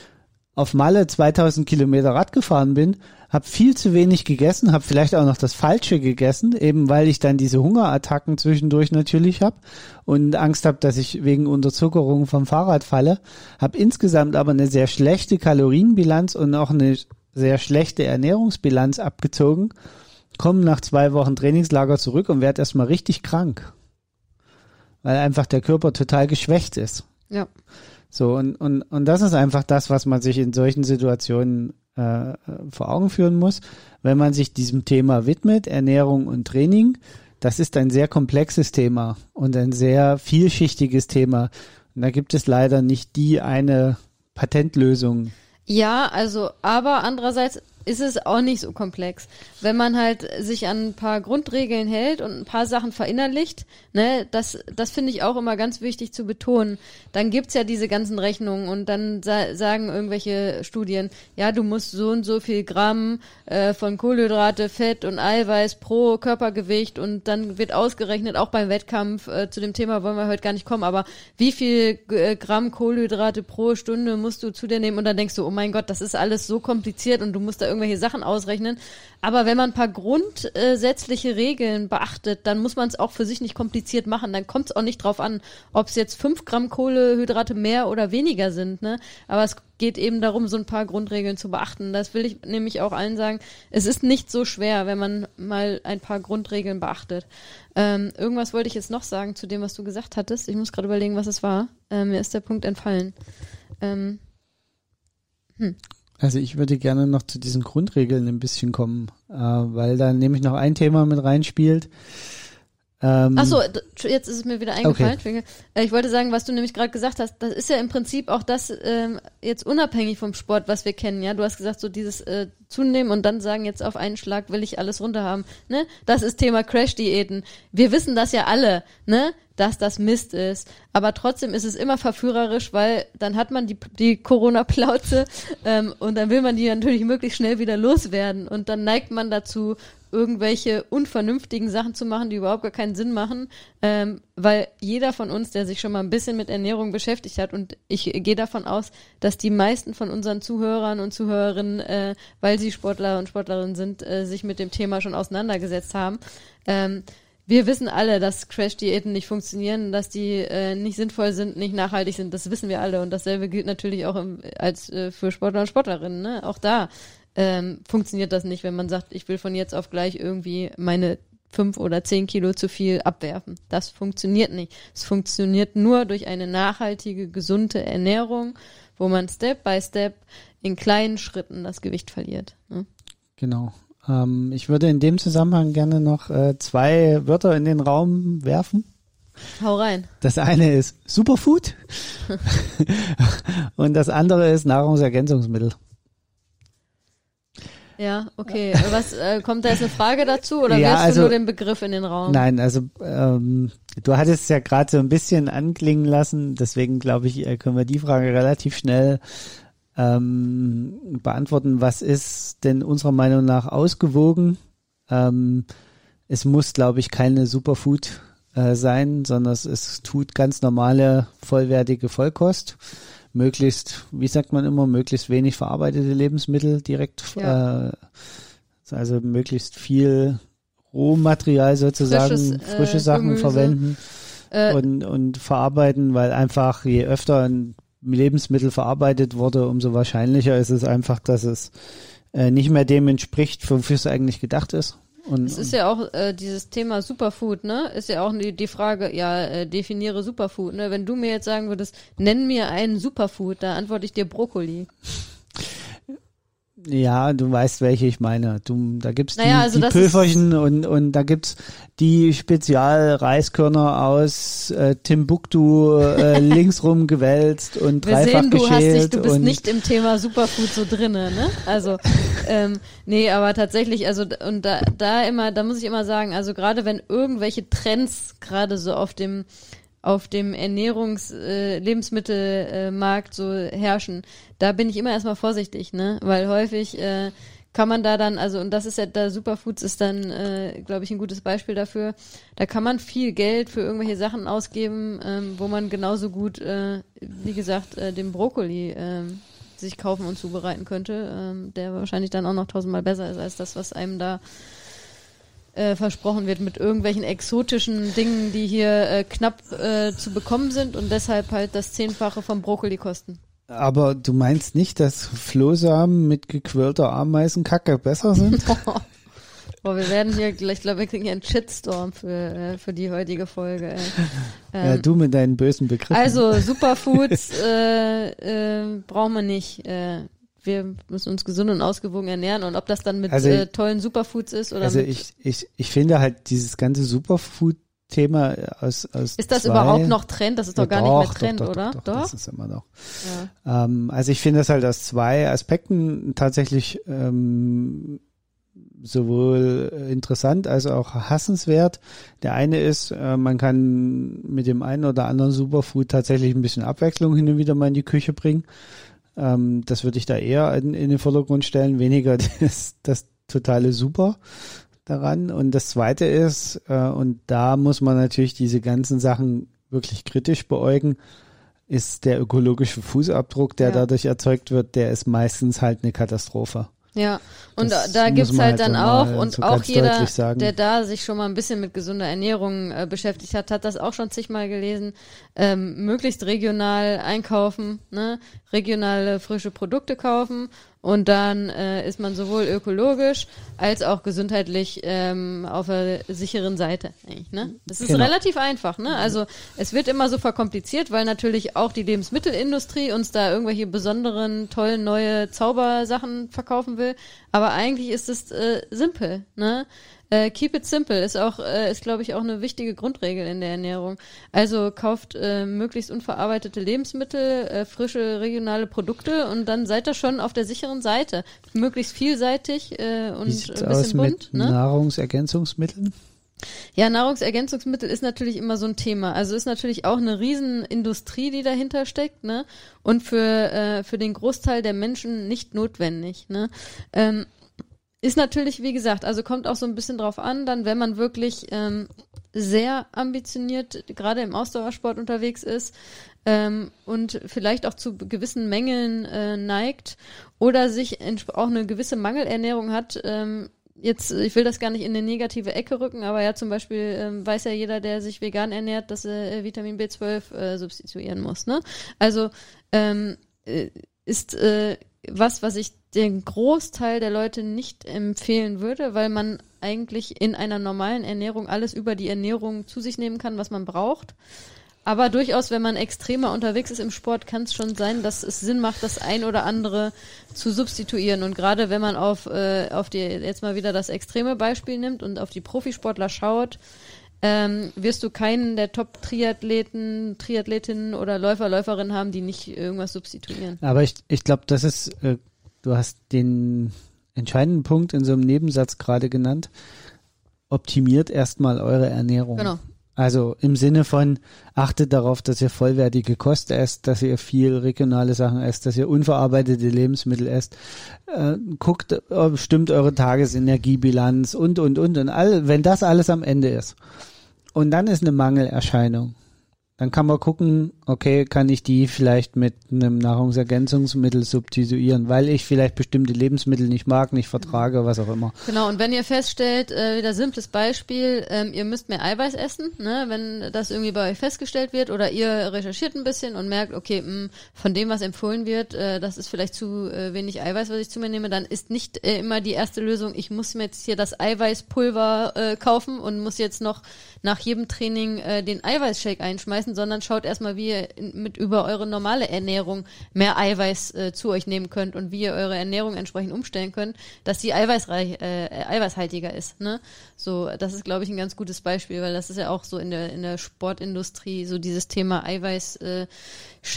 auf Malle 2000 Kilometer Rad gefahren bin, habe viel zu wenig gegessen, habe vielleicht auch noch das Falsche gegessen, eben weil ich dann diese Hungerattacken zwischendurch natürlich habe und Angst habe, dass ich wegen Unterzuckerung vom Fahrrad falle, habe insgesamt aber eine sehr schlechte Kalorienbilanz und auch eine sehr schlechte Ernährungsbilanz abgezogen komme nach zwei Wochen Trainingslager zurück und werde erstmal richtig krank. Weil einfach der Körper total geschwächt ist. Ja. So, und, und, und das ist einfach das, was man sich in solchen Situationen äh, vor Augen führen muss. Wenn man sich diesem Thema widmet, Ernährung und Training, das ist ein sehr komplexes Thema und ein sehr vielschichtiges Thema. Und da gibt es leider nicht die eine Patentlösung. Ja, also, aber andererseits ist es auch nicht so komplex. Wenn man halt sich an ein paar Grundregeln hält und ein paar Sachen verinnerlicht, ne, das, das finde ich auch immer ganz wichtig zu betonen. Dann gibt's ja diese ganzen Rechnungen und dann sa sagen irgendwelche Studien, ja, du musst so und so viel Gramm äh, von Kohlenhydrate, Fett und Eiweiß pro Körpergewicht und dann wird ausgerechnet, auch beim Wettkampf, äh, zu dem Thema wollen wir heute gar nicht kommen, aber wie viel äh, Gramm Kohlenhydrate pro Stunde musst du zu dir nehmen und dann denkst du, oh mein Gott, das ist alles so kompliziert und du musst da irgendwelche Sachen ausrechnen. Aber wenn man ein paar grundsätzliche Regeln beachtet, dann muss man es auch für sich nicht kompliziert machen. Dann kommt es auch nicht drauf an, ob es jetzt fünf Gramm Kohlehydrate mehr oder weniger sind. Ne? Aber es geht eben darum, so ein paar Grundregeln zu beachten. Das will ich nämlich auch allen sagen. Es ist nicht so schwer, wenn man mal ein paar Grundregeln beachtet. Ähm, irgendwas wollte ich jetzt noch sagen zu dem, was du gesagt hattest. Ich muss gerade überlegen, was es war. Ähm, mir ist der Punkt entfallen. Ähm, hm. Also ich würde gerne noch zu diesen Grundregeln ein bisschen kommen, äh, weil da nämlich noch ein Thema mit reinspielt. Ähm, Ach so, jetzt ist es mir wieder eingefallen. Okay. Äh, ich wollte sagen, was du nämlich gerade gesagt hast, das ist ja im Prinzip auch das ähm, jetzt unabhängig vom Sport, was wir kennen. Ja, du hast gesagt, so dieses äh, zunehmen und dann sagen, jetzt auf einen Schlag will ich alles runter haben. Ne? Das ist Thema Crash-Diäten. Wir wissen das ja alle, ne? Dass das Mist ist. Aber trotzdem ist es immer verführerisch, weil dann hat man die, die Corona-Plauze ähm, und dann will man die natürlich möglichst schnell wieder loswerden. Und dann neigt man dazu, irgendwelche unvernünftigen Sachen zu machen, die überhaupt gar keinen Sinn machen, ähm, weil jeder von uns, der sich schon mal ein bisschen mit Ernährung beschäftigt hat, und ich gehe davon aus, dass die meisten von unseren Zuhörern und Zuhörerinnen, äh, weil sie Sportler und Sportlerinnen sind, äh, sich mit dem Thema schon auseinandergesetzt haben. Ähm, wir wissen alle, dass Crash-Diäten nicht funktionieren, dass die äh, nicht sinnvoll sind, nicht nachhaltig sind. Das wissen wir alle. Und dasselbe gilt natürlich auch im, als äh, für Sportler und Sportlerinnen. Ne? Auch da ähm, funktioniert das nicht, wenn man sagt, ich will von jetzt auf gleich irgendwie meine fünf oder zehn Kilo zu viel abwerfen. Das funktioniert nicht. Es funktioniert nur durch eine nachhaltige, gesunde Ernährung, wo man Step by Step in kleinen Schritten das Gewicht verliert. Ne? Genau. Ähm, ich würde in dem Zusammenhang gerne noch äh, zwei Wörter in den Raum werfen. Hau rein. Das eine ist Superfood und das andere ist Nahrungsergänzungsmittel. Ja, okay. Was äh, kommt da jetzt eine Frage dazu oder Ja, wirfst also- du nur den Begriff in den Raum? Nein, also ähm, du hattest es ja gerade so ein bisschen anklingen lassen, deswegen glaube ich, äh, können wir die Frage relativ schnell ähm, beantworten. Was ist denn unserer Meinung nach ausgewogen? Ähm, es muss, glaube ich, keine Superfood äh, sein, sondern es, es tut ganz normale, vollwertige Vollkost. Möglichst, wie sagt man immer, möglichst wenig verarbeitete Lebensmittel direkt, Ja. äh, also möglichst viel Rohmaterial sozusagen, Frisches, äh, frische Sachen Gemüse. verwenden Äh, und, und verarbeiten, weil einfach je öfter ein Lebensmittel verarbeitet wurde, umso wahrscheinlicher ist es einfach, dass es äh, nicht mehr dem entspricht, wofür es eigentlich gedacht ist. Und, Es ist ja auch äh, dieses Thema Superfood, ne? Ist ja auch die, die Frage, ja, äh, definiere Superfood, ne? Wenn du mir jetzt sagen würdest, nenn mir einen Superfood, da antworte ich dir Brokkoli. Ja, du weißt, welche ich meine. Du, da gibt's Naja, die, also die Pülferchen und, und da gibt's die Spezialreiskörner aus äh, Timbuktu äh, linksrum gewälzt und Wir dreifach sehen, du hast dich, du bist nicht im Thema Superfood so drinne, ne? Also, ähm, nee, aber tatsächlich, also und da, da immer, da muss ich immer sagen, also gerade wenn irgendwelche Trends gerade so auf dem auf dem Ernährungs äh, Lebensmittelmarkt äh, Markt so herrschen, da bin ich immer erstmal vorsichtig, ne? Weil häufig äh, kann man da dann, also und das ist ja, da Superfoods ist dann, äh, glaube ich, ein gutes Beispiel dafür. Da kann man viel Geld für irgendwelche Sachen ausgeben, ähm, wo man genauso gut, äh, wie gesagt, äh, den Brokkoli ähm, sich kaufen und zubereiten könnte, ähm, der wahrscheinlich dann auch noch tausendmal besser ist als das, was einem da äh, versprochen wird mit irgendwelchen exotischen Dingen, die hier äh, knapp äh, zu bekommen sind und deshalb halt das Zehnfache vom Brokkoli kosten. Aber du meinst nicht, dass Flohsamen mit gequirlter Ameisenkacke besser sind? Boah, wir werden hier gleich, ich glaube, wir kriegen hier einen Shitstorm für, äh, für die heutige Folge. Ey. ja, Ähm, du mit deinen bösen Begriffen. also Superfoods äh, äh, brauchen wir nicht. Äh, wir müssen uns gesund und ausgewogen ernähren und ob das dann mit Also äh, ich- tollen Superfoods ist oder also ich, ich, ich finde halt dieses ganze Superfood-Thema aus, aus ist das zwei, überhaupt noch Trend? Das ist doch Ja, gar doch, nicht mehr Trend, doch, doch, oder? Doch, das ist immer noch. Ja. Ähm, also ich finde das halt aus zwei Aspekten tatsächlich ähm, sowohl äh, interessant als auch hassenswert. Der eine ist, äh, man kann mit dem einen oder anderen Superfood tatsächlich ein bisschen Abwechslung hin und wieder mal in die Küche bringen. Ähm, das würde ich da eher in, in den Vordergrund stellen, weniger das, das totale Super daran. Und das zweite ist, äh, und da muss man natürlich diese ganzen Sachen wirklich kritisch beäugen, ist der ökologische Fußabdruck, der Ja. dadurch erzeugt wird, der ist meistens halt eine Katastrophe. Ja, und Das da gibt's halt halt dann auch und so auch jeder, der da sich schon mal ein bisschen mit gesunder Ernährung äh, beschäftigt hat, hat das auch schon zigmal gelesen. Ähm, möglichst regional einkaufen, ne? regionale frische Produkte kaufen und dann äh, ist man sowohl ökologisch als auch gesundheitlich ähm, auf der sicheren Seite. Eigentlich, ne? Das ist Genau. relativ einfach. Ne? Also es wird immer so verkompliziert, weil natürlich auch die Lebensmittelindustrie uns da irgendwelche besonderen, tollen neue Zaubersachen verkaufen will. Aber eigentlich ist es äh, simpel. Ne? Äh, keep it simple ist auch, äh, ist glaube ich auch eine wichtige Grundregel in der Ernährung. Also kauft äh, möglichst unverarbeitete Lebensmittel, äh, frische regionale Produkte und dann seid ihr schon auf der sicheren Seite. Möglichst vielseitig äh, und ein bisschen aus bunt. mit Ne? Nahrungsergänzungsmitteln? Ja, Nahrungsergänzungsmittel ist natürlich immer so ein Thema. Also ist natürlich auch eine Riesenindustrie, die dahinter steckt, ne? Und für, äh, für den Großteil der Menschen nicht notwendig, ne? Ähm, ist natürlich, wie gesagt, also kommt auch so ein bisschen drauf an, dann, wenn man wirklich ähm, sehr ambitioniert, gerade im Ausdauersport unterwegs ist ähm, und vielleicht auch zu gewissen Mängeln äh, neigt oder sich auch eine gewisse Mangelernährung hat, ähm, jetzt, ich will das gar nicht in eine negative Ecke rücken, aber ja, zum Beispiel ähm, weiß ja jeder, der sich vegan ernährt, dass er äh, Vitamin B12 äh, substituieren muss. Ne? Also ähm, äh, ist äh, was, was ich den Großteil der Leute nicht empfehlen würde, weil man eigentlich in einer normalen Ernährung alles über die Ernährung zu sich nehmen kann, was man braucht. Aber durchaus, wenn man extremer unterwegs ist im Sport, kann es schon sein, dass es Sinn macht, das ein oder andere zu substituieren. Und gerade wenn man auf, äh, auf die, jetzt mal wieder das extreme Beispiel nimmt und auf die Profisportler schaut, ähm, wirst du keinen der Top-Triathleten, Triathletinnen oder Läufer, Läuferinnen haben, die nicht irgendwas substituieren. Aber ich, ich glaube, das ist, äh, du hast den entscheidenden Punkt in so einem Nebensatz gerade genannt. Optimiert erstmal eure Ernährung. Genau. Also im Sinne von, achtet darauf, dass ihr vollwertige Kost esst, dass ihr viel regionale Sachen esst, dass ihr unverarbeitete Lebensmittel esst. Äh, guckt, stimmt eure Tagesenergiebilanz und, und, und. Und all, wenn das alles am Ende ist. Und dann ist eine Mangelerscheinung. Dann kann man gucken, okay, kann ich die vielleicht mit einem Nahrungsergänzungsmittel substituieren, weil ich vielleicht bestimmte Lebensmittel nicht mag, nicht vertrage, was auch immer. Genau, und wenn ihr feststellt, äh, wieder simples Beispiel, ähm, ihr müsst mehr Eiweiß essen, ne, wenn das irgendwie bei euch festgestellt wird oder ihr recherchiert ein bisschen und merkt, okay, mh, von dem, was empfohlen wird, äh, das ist vielleicht zu äh, wenig Eiweiß, was ich zu mir nehme, dann ist nicht äh, immer die erste Lösung, ich muss mir jetzt hier das Eiweißpulver äh, kaufen und muss jetzt noch nach jedem Training äh, den Eiweißshake einschmeißen, sondern schaut erstmal, wie ihr mit über eure normale Ernährung mehr Eiweiß äh, zu euch nehmen könnt und wie ihr eure Ernährung entsprechend umstellen könnt, dass die eiweißreich, äh, eiweißhaltiger ist. Ne? So, das ist, glaube ich, ein ganz gutes Beispiel, weil das ist ja auch so in der in der Sportindustrie so dieses Thema Eiweiß. Äh,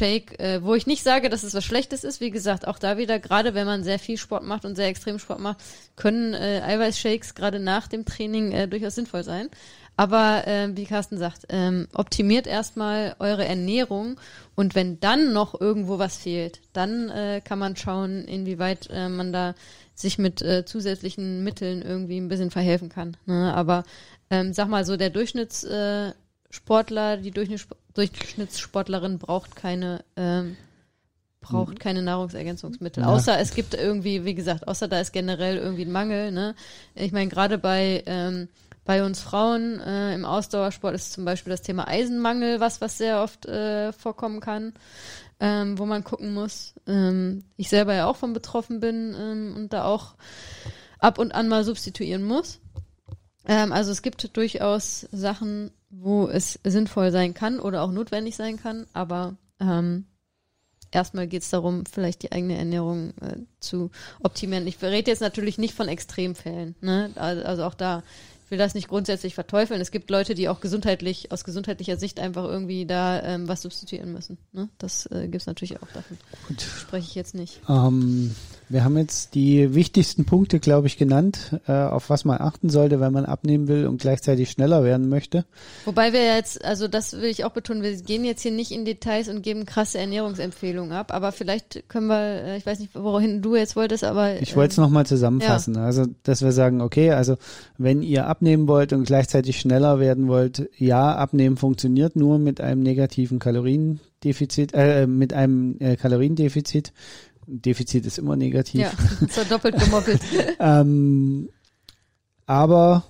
äh, wo ich nicht sage, dass es was Schlechtes ist. Wie gesagt, auch da wieder, gerade wenn man sehr viel Sport macht und sehr extrem Sport macht, können äh, Eiweißshakes gerade nach dem Training äh, durchaus sinnvoll sein. Aber äh, wie Carsten sagt, ähm, optimiert erstmal eure Ernährung und wenn dann noch irgendwo was fehlt, dann äh, kann man schauen, inwieweit äh, man da sich mit äh, zusätzlichen Mitteln irgendwie ein bisschen verhelfen kann. Ne? Aber ähm, sag mal so, der Durchschnittssportler, die Durchschnitts Durchschnittssportlerin braucht keine ähm, braucht mhm. keine Nahrungsergänzungsmittel. Ja. Außer es gibt irgendwie, wie gesagt, außer da ist generell irgendwie ein Mangel. Ne? Ich meine, gerade bei ähm, bei uns Frauen äh, im Ausdauersport ist zum Beispiel das Thema Eisenmangel was, was sehr oft äh, vorkommen kann, ähm, wo man gucken muss. Ähm, ich selber ja auch von betroffen bin ähm, und da auch ab und an mal substituieren muss. Ähm, also es gibt durchaus Sachen, wo es sinnvoll sein kann oder auch notwendig sein kann, aber ähm, erstmal geht es darum, vielleicht die eigene Ernährung äh, zu optimieren. Ich rede jetzt natürlich nicht von Extremfällen, ne? also, also auch da will das nicht grundsätzlich verteufeln. Es gibt Leute, die auch gesundheitlich, aus gesundheitlicher Sicht einfach irgendwie da ähm, was substituieren müssen. Ne? Das äh, gibt es natürlich auch davon. Gut. Spreche ich jetzt nicht. Ähm, wir haben jetzt die wichtigsten Punkte, glaube ich, genannt, äh, auf was man achten sollte, wenn man abnehmen will und gleichzeitig schneller werden möchte. Wobei wir jetzt, also das will ich auch betonen, wir gehen jetzt hier nicht in Details und geben krasse Ernährungsempfehlungen ab, aber vielleicht können wir, äh, ich weiß nicht, wohin du jetzt wolltest, aber. Ich wollte es ähm, nochmal zusammenfassen. Ja. Also, dass wir sagen, okay, also wenn ihr abnehmen wollt und gleichzeitig schneller werden wollt, ja, abnehmen funktioniert nur mit einem negativen Kaloriendefizit, äh, mit einem äh, Kaloriendefizit. Defizit ist immer negativ. Ja, ist doppelt gemoppelt. ähm, aber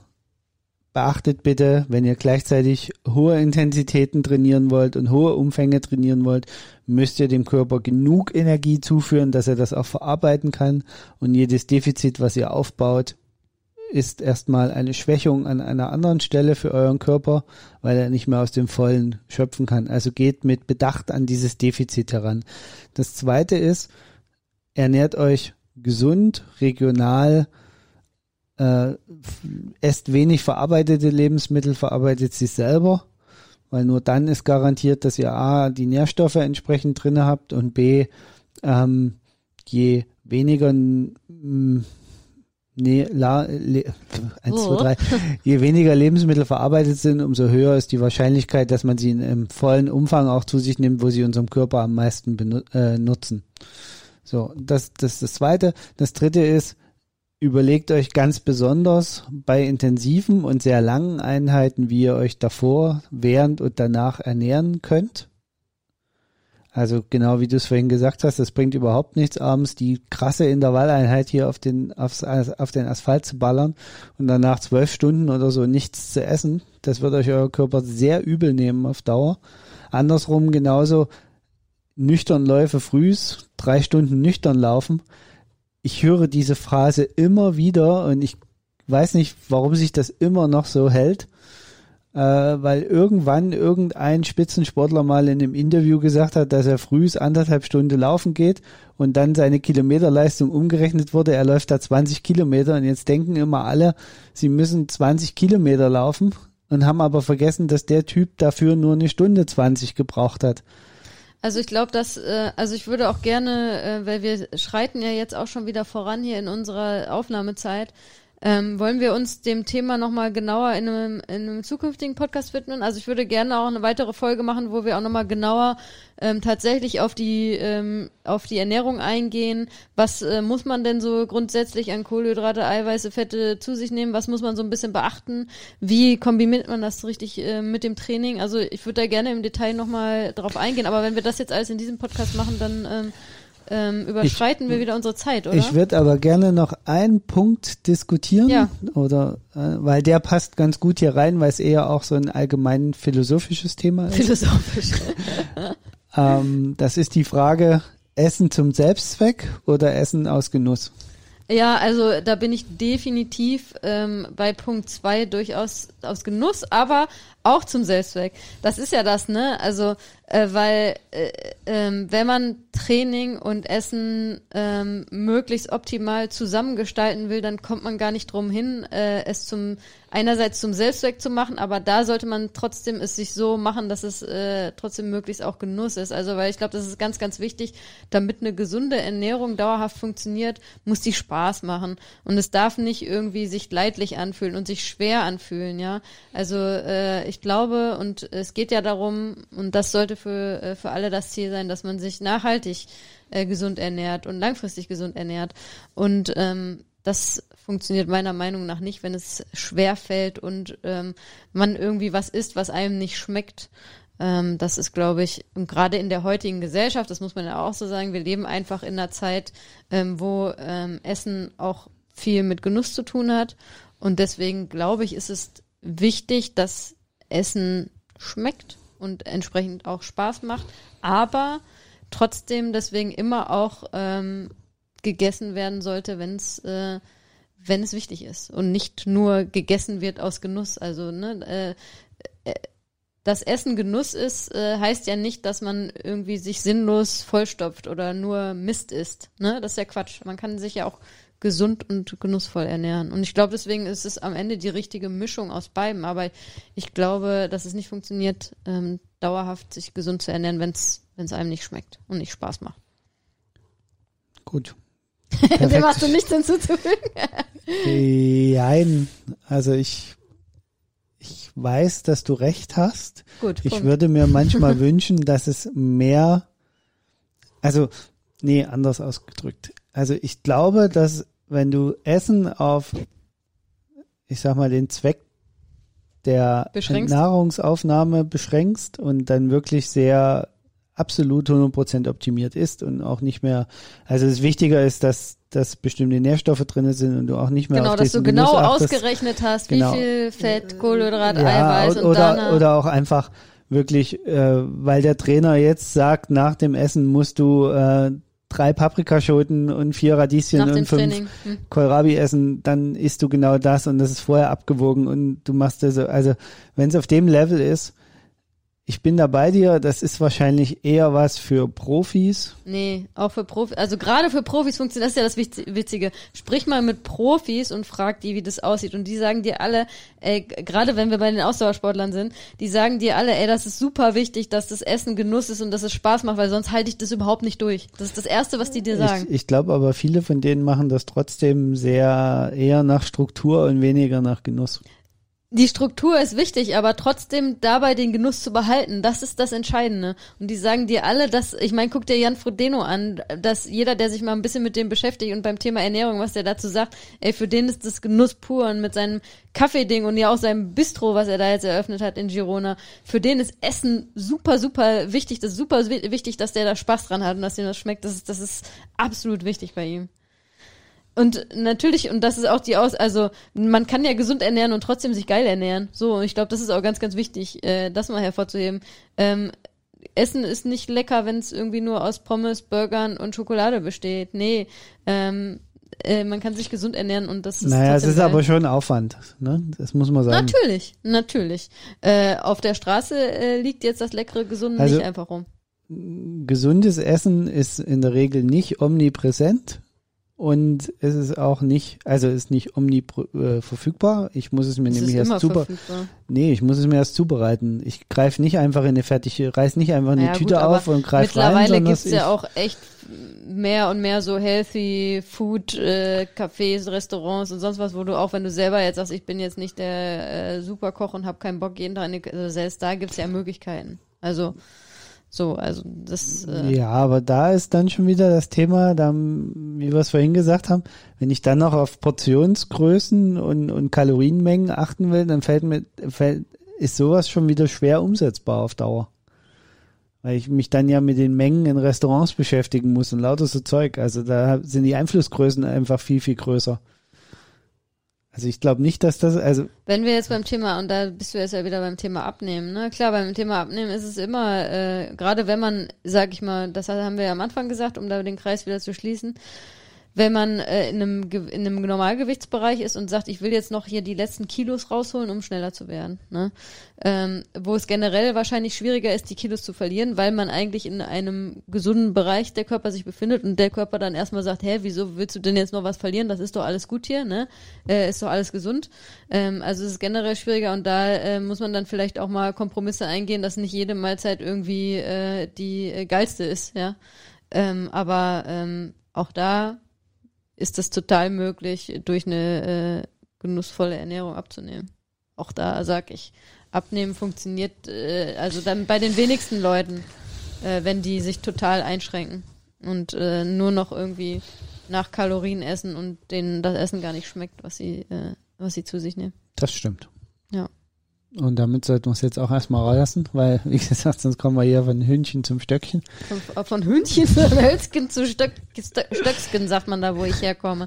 beachtet bitte, wenn ihr gleichzeitig hohe Intensitäten trainieren wollt und hohe Umfänge trainieren wollt, müsst ihr dem Körper genug Energie zuführen, dass er das auch verarbeiten kann. Und jedes Defizit, was ihr aufbaut, ist erstmal eine Schwächung an einer anderen Stelle für euren Körper, weil er nicht mehr aus dem Vollen schöpfen kann. Also geht mit Bedacht an dieses Defizit heran. Das zweite ist, ernährt euch gesund, regional, äh, esst wenig verarbeitete Lebensmittel, verarbeitet sie selber, weil nur dann ist garantiert, dass ihr A, die Nährstoffe entsprechend drinne habt und B, ähm, je weniger Nee, la, le, 1, oh. 2, 3. Je weniger Lebensmittel verarbeitet sind, umso höher ist die Wahrscheinlichkeit, dass man sie in, im vollen Umfang auch zu sich nimmt, wo sie unserem Körper am meisten äh, nutzen. So, das, das ist das Zweite. Das Dritte ist, überlegt euch ganz besonders bei intensiven und sehr langen Einheiten, wie ihr euch davor, während und danach ernähren könnt. Also genau wie du es vorhin gesagt hast, das bringt überhaupt nichts, abends die krasse Intervalleinheit hier auf den, aufs, auf den Asphalt zu ballern und danach zwölf Stunden oder so nichts zu essen. Das wird euch euer Körper sehr übel nehmen auf Dauer. Andersrum genauso nüchtern Läufe frühs, drei Stunden nüchtern laufen. Ich höre diese Phrase immer wieder und ich weiß nicht, warum sich das immer noch so hält. Äh, weil irgendwann irgendein Spitzensportler mal in einem Interview gesagt hat, dass er frühs anderthalb Stunden laufen geht und dann seine Kilometerleistung umgerechnet wurde. Er läuft da 20 Kilometer und jetzt denken immer alle, sie müssen 20 Kilometer laufen und haben aber vergessen, dass der Typ dafür nur eine Stunde 20 gebraucht hat. Also ich glaube, dass, äh, also ich würde auch gerne, äh, weil wir schreiten ja jetzt auch schon wieder voran hier in unserer Aufnahmezeit, ähm, wollen wir uns dem Thema nochmal genauer in einem, in einem zukünftigen Podcast widmen? Also ich würde gerne auch eine weitere Folge machen, wo wir auch nochmal genauer ähm, tatsächlich auf die, ähm, auf die Ernährung eingehen. Was äh, muss man denn so grundsätzlich an Kohlenhydrate, Eiweiße, Fette zu sich nehmen? Was muss man so ein bisschen beachten? Wie kombiniert man das richtig äh, mit dem Training? Also ich würde da gerne im Detail nochmal drauf eingehen, aber wenn wir das jetzt alles in diesem Podcast machen, dann ähm, ähm, überschreiten ich, wir wieder unsere Zeit, oder? Ich würde aber gerne noch einen Punkt diskutieren, ja. oder äh, weil der passt ganz gut hier rein, weil es eher auch so ein allgemein philosophisches Thema ist. Philosophisch. ähm, das ist die Frage: Essen zum Selbstzweck oder Essen aus Genuss? Ja, also da bin ich definitiv ähm, bei Punkt zwei durchaus aus Genuss, aber auch zum Selbstzweck. Das ist ja das, ne? Also, äh, weil äh, äh, wenn man Training und Essen ähm, möglichst optimal zusammengestalten will, dann kommt man gar nicht drum hin, äh, es zum einerseits zum Selbstzweck zu machen, aber da sollte man trotzdem es sich so machen, dass es äh, trotzdem möglichst auch Genuss ist. Also, weil ich glaube, das ist ganz, ganz wichtig, damit eine gesunde Ernährung dauerhaft funktioniert, muss die Spaß machen und es darf nicht irgendwie sich leidlich anfühlen und sich schwer anfühlen, ja. Also äh, ich glaube, und es geht ja darum, und das sollte für, äh, für alle das Ziel sein, dass man sich nachhaltig äh, gesund ernährt und langfristig gesund ernährt. Und ähm, das funktioniert meiner Meinung nach nicht, wenn es schwer fällt und ähm, man irgendwie was isst, was einem nicht schmeckt. Ähm, das ist, glaube ich, gerade in der heutigen Gesellschaft, das muss man ja auch so sagen, wir leben einfach in einer Zeit, ähm, wo ähm, Essen auch viel mit Genuss zu tun hat. Und deswegen glaube ich, ist es wichtig, dass Essen schmeckt und entsprechend auch Spaß macht, aber trotzdem deswegen immer auch ähm, gegessen werden sollte, wenn es äh, wenn es wichtig ist und nicht nur gegessen wird aus Genuss. Also ne, äh, äh, dass Essen Genuss ist, äh, heißt ja nicht, dass man irgendwie sich sinnlos vollstopft oder nur Mist isst. Ne? Das ist ja Quatsch. Man kann sich ja auch gesund und genussvoll ernähren. Und ich glaube, deswegen ist es am Ende die richtige Mischung aus beiden. Aber ich glaube, dass es nicht funktioniert, ähm, dauerhaft sich gesund zu ernähren, wenn es einem nicht schmeckt und nicht Spaß macht. Gut. Dem hast du nichts hinzuzufügen. Nein, also ich, ich weiß, dass du recht hast. Gut. Ich Punkt. würde mir manchmal wünschen, dass es mehr, also, nee, anders ausgedrückt. Also ich glaube, dass wenn du Essen auf, ich sag mal, den Zweck der Nahrungsaufnahme beschränkst und dann wirklich sehr absolut 100% optimiert ist und auch nicht mehr, also das Wichtiger ist, dass, dass bestimmte Nährstoffe drin sind und du auch nicht mehr genau, auf dass du genau ausgerechnet hast, genau. wie viel Fett, Kohlenhydrat, ja, Eiweiß und oder, dann, oder auch einfach wirklich, äh, weil der Trainer jetzt sagt, nach dem Essen musst du äh, drei Paprikaschoten und vier Radieschen Nach und fünf hm. Kohlrabi essen, dann isst du genau das und das ist vorher abgewogen und du machst das so, also wenn es auf dem Level ist, ich bin da bei dir, das ist wahrscheinlich eher was für Profis. Nee, auch für Profis. Also gerade für Profis funktioniert das ist ja das Witzige. Sprich mal mit Profis und frag die, wie das aussieht. Und die sagen dir alle, ey, gerade wenn wir bei den Ausdauersportlern sind, die sagen dir alle, ey, das ist super wichtig, dass das Essen Genuss ist und dass es Spaß macht, weil sonst halte ich das überhaupt nicht durch. Das ist das Erste, was die dir sagen. Ich, ich glaube aber, viele von denen machen das trotzdem sehr eher nach Struktur und weniger nach Genuss die Struktur ist wichtig, aber trotzdem dabei den Genuss zu behalten, das ist das Entscheidende. Und die sagen dir alle, dass, ich meine, guck dir Jan Frodeno an, dass jeder, der sich mal ein bisschen mit dem beschäftigt und beim Thema Ernährung, was der dazu sagt, ey, für den ist das Genuss pur und mit seinem Kaffeeding und ja auch seinem Bistro, was er da jetzt eröffnet hat in Girona, für den ist Essen super, super wichtig. Das ist super wichtig, dass der da Spaß dran hat und dass ihm das schmeckt. Das ist, das ist absolut wichtig bei ihm. Und natürlich, und das ist auch die Aus, also man kann ja gesund ernähren und trotzdem sich geil ernähren. So, und ich glaube, das ist auch ganz, ganz wichtig, äh, das mal hervorzuheben. Ähm, Essen ist nicht lecker, wenn es irgendwie nur aus Pommes, Burgern und Schokolade besteht. Nee, ähm, äh, man kann sich gesund ernähren und das ist Naja, es ist geil. aber schon Aufwand, ne? Das muss man sagen. Natürlich, natürlich. Äh, auf der Straße äh, liegt jetzt das leckere Gesunde Also- nicht einfach rum. Gesundes Essen ist in der Regel nicht omnipräsent und es ist auch nicht, also ist nicht omniverfügbar. Äh, verfügbar. ich muss es mir Es nämlich erst verfügbar. nee, ich muss es mir erst zubereiten. Ich greife nicht einfach in eine fertige, reiß nicht einfach eine Naja, Tüte gut, auf und greife rein, Mittlerweile gibt's ich, ja auch echt mehr und mehr so healthy Food äh, Cafés, Restaurants und sonst was, wo du auch, wenn du selber jetzt sagst, ich bin jetzt nicht der äh, Superkoch und habe keinen Bock jeden Tag, also selbst da gibt's ja Möglichkeiten. Also so, also das äh, Ja, aber da ist dann schon wieder das Thema, da, wie wir es vorhin gesagt haben, wenn ich dann noch auf Portionsgrößen und, und Kalorienmengen achten will, dann fällt mir, fällt, ist sowas schon wieder schwer umsetzbar auf Dauer. Weil ich mich dann ja mit den Mengen in Restaurants beschäftigen muss und lauter so Zeug. Also da sind die Einflussgrößen einfach viel, viel größer. Also ich glaube nicht, dass das, also Wenn wir jetzt beim Thema, und da bist du jetzt ja wieder beim Thema Abnehmen, ne? Klar, beim Thema Abnehmen ist es immer, äh, gerade wenn man, sag ich mal, das haben wir ja am Anfang gesagt, um da den Kreis wieder zu schließen, wenn man äh, in, einem, in einem Normalgewichtsbereich ist und sagt, ich will jetzt noch hier die letzten Kilos rausholen, um schneller zu werden. Ne? Ähm, wo es generell wahrscheinlich schwieriger ist, die Kilos zu verlieren, weil man eigentlich in einem gesunden Bereich der Körper sich befindet und der Körper dann erstmal sagt, hä, wieso willst du denn jetzt noch was verlieren? Das ist doch alles gut hier, ne? Äh, ist doch alles gesund. Ähm, also es ist generell schwieriger und da äh, muss man dann vielleicht auch mal Kompromisse eingehen, dass nicht jede Mahlzeit irgendwie äh, die äh, geilste ist, ja. Ähm, aber ähm, auch da ist es total möglich, durch eine äh, genussvolle Ernährung abzunehmen. Auch da sag ich, abnehmen funktioniert, äh, also dann bei den wenigsten Leuten, äh, wenn die sich total einschränken und äh, nur noch irgendwie nach Kalorien essen und denen das Essen gar nicht schmeckt, was sie, äh, was sie zu sich nehmen. das stimmt. Ja. Und damit sollten wir es jetzt auch erstmal lassen, weil, wie gesagt, sonst kommen wir hier von Hühnchen zum Stöckchen. Von, von Hühnchen zu Hölzchen zu Stöck, Stö- Stöckskin, sagt man da, wo ich herkomme.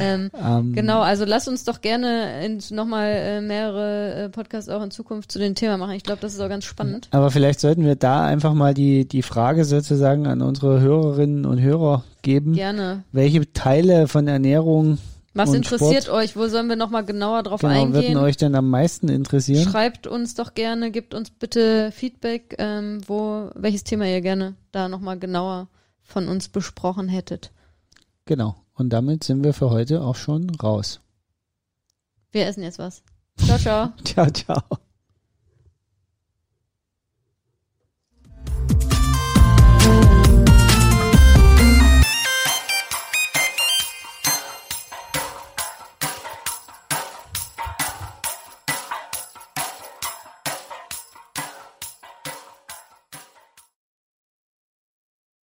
Ähm, Ähm, Genau, also lass uns doch gerne nochmal äh, mehrere äh, Podcasts auch in Zukunft zu dem Thema machen. Ich glaube, das ist auch ganz spannend. Aber vielleicht sollten wir da einfach mal die, die Frage sozusagen an unsere Hörerinnen und Hörer geben. Gerne. Welche Teile von Ernährung Was und interessiert Sport, euch? Wo sollen wir nochmal genauer drauf genau, würden eingehen? euch denn am meisten interessieren? Schreibt uns doch gerne, gebt uns bitte Feedback, ähm, wo welches Thema ihr gerne da nochmal genauer von uns besprochen hättet. Genau. Und damit sind wir für heute auch schon raus. Wir essen jetzt was. Ciao, ciao. Ciao, ciao.